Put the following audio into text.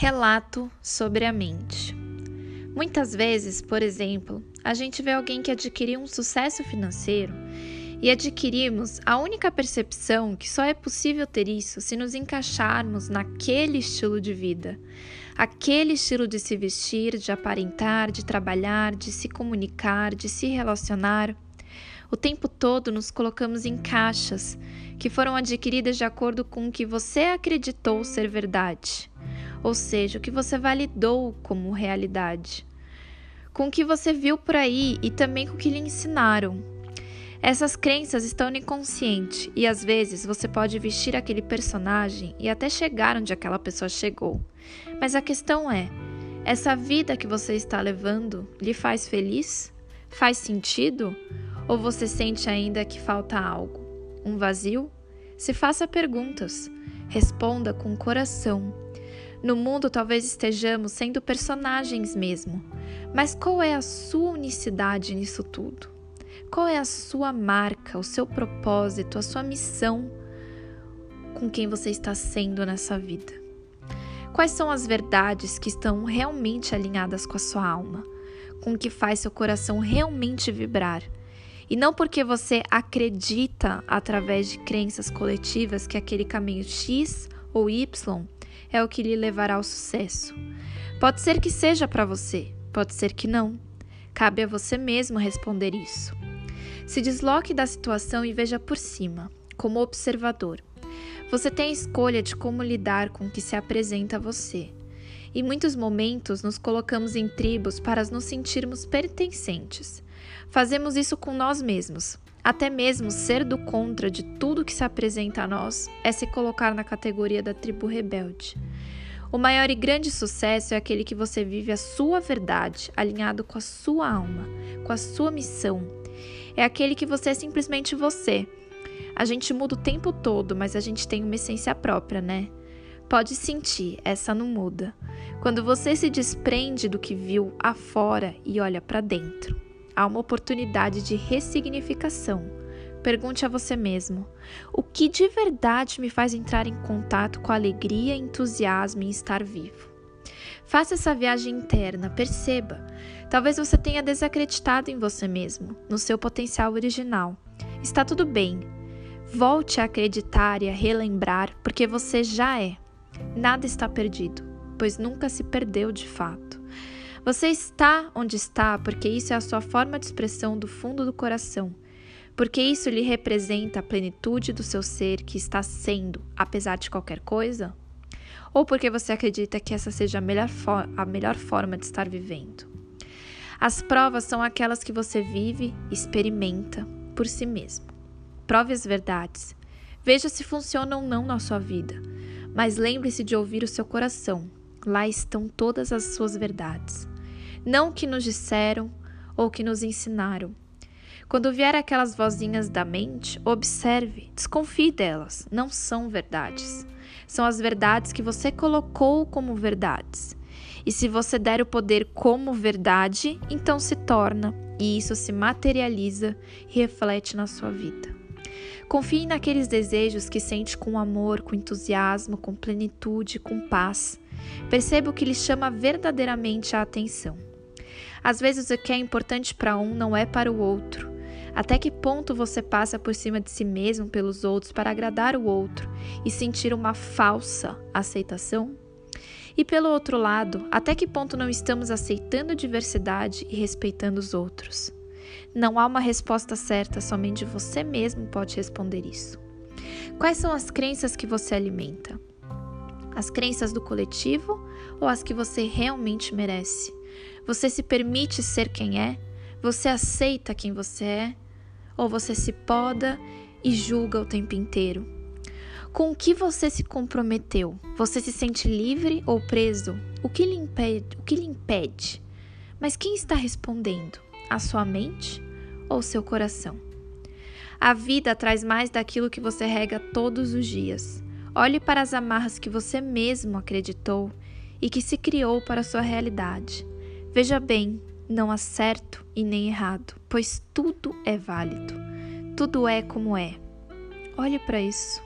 Relato sobre a mente. Muitas vezes, por exemplo, a gente vê alguém que adquiriu um sucesso financeiro e adquirimos a única percepção que só é possível ter isso se nos encaixarmos naquele estilo de vida, aquele estilo de se vestir, de aparentar, de trabalhar, de se comunicar, de se relacionar. O tempo todo nos colocamos em caixas que foram adquiridas de acordo com o que você acreditou ser verdade ou seja, o que você validou como realidade, com o que você viu por aí e também com o que lhe ensinaram. Essas crenças estão no inconsciente e às vezes você pode vestir aquele personagem e até chegar onde aquela pessoa chegou. Mas a questão é: essa vida que você está levando lhe faz feliz? Faz sentido? Ou você sente ainda que falta algo? Um vazio? Se faça perguntas, responda com o coração no mundo talvez estejamos sendo personagens mesmo, mas qual é a sua unicidade nisso tudo? Qual é a sua marca, o seu propósito, a sua missão com quem você está sendo nessa vida? Quais são as verdades que estão realmente alinhadas com a sua alma, com o que faz seu coração realmente vibrar? E não porque você acredita através de crenças coletivas que aquele caminho X ou Y é o que lhe levará ao sucesso. Pode ser que seja para você, pode ser que não. Cabe a você mesmo responder isso. Se desloque da situação e veja por cima, como observador. Você tem a escolha de como lidar com o que se apresenta a você. Em muitos momentos, nos colocamos em tribos para nos sentirmos pertencentes. Fazemos isso com nós mesmos, até mesmo ser do contra de tudo que se apresenta a nós é se colocar na categoria da tribo rebelde. O maior e grande sucesso é aquele que você vive a sua verdade, alinhado com a sua alma, com a sua missão. É aquele que você é simplesmente você. A gente muda o tempo todo, mas a gente tem uma essência própria, né? Pode sentir, essa não muda. Quando você se desprende do que viu afora e olha para dentro há uma oportunidade de ressignificação. Pergunte a você mesmo: o que de verdade me faz entrar em contato com a alegria e entusiasmo em estar vivo? Faça essa viagem interna, perceba. Talvez você tenha desacreditado em você mesmo, no seu potencial original. Está tudo bem. Volte a acreditar e a relembrar, porque você já é. Nada está perdido, pois nunca se perdeu de fato. Você está onde está porque isso é a sua forma de expressão do fundo do coração, porque isso lhe representa a plenitude do seu ser que está sendo, apesar de qualquer coisa? Ou porque você acredita que essa seja a melhor, a melhor forma de estar vivendo? As provas são aquelas que você vive experimenta por si mesmo. Prove as verdades. Veja se funcionam ou não na sua vida. Mas lembre-se de ouvir o seu coração. Lá estão todas as suas verdades não o que nos disseram ou que nos ensinaram. Quando vier aquelas vozinhas da mente, observe, desconfie delas, não são verdades. São as verdades que você colocou como verdades. E se você der o poder como verdade, então se torna, e isso se materializa e reflete na sua vida. Confie naqueles desejos que sente com amor, com entusiasmo, com plenitude, com paz. Perceba o que lhe chama verdadeiramente a atenção. Às vezes o que é importante para um não é para o outro. Até que ponto você passa por cima de si mesmo pelos outros para agradar o outro e sentir uma falsa aceitação? E pelo outro lado, até que ponto não estamos aceitando a diversidade e respeitando os outros? Não há uma resposta certa, somente você mesmo pode responder isso. Quais são as crenças que você alimenta? As crenças do coletivo ou as que você realmente merece? Você se permite ser quem é? Você aceita quem você é? Ou você se poda e julga o tempo inteiro? Com o que você se comprometeu? Você se sente livre ou preso? O que lhe impede? O que lhe impede? Mas quem está respondendo? A sua mente ou seu coração? A vida traz mais daquilo que você rega todos os dias. Olhe para as amarras que você mesmo acreditou e que se criou para a sua realidade. Veja bem, não há certo e nem errado, pois tudo é válido. Tudo é como é. Olhe para isso.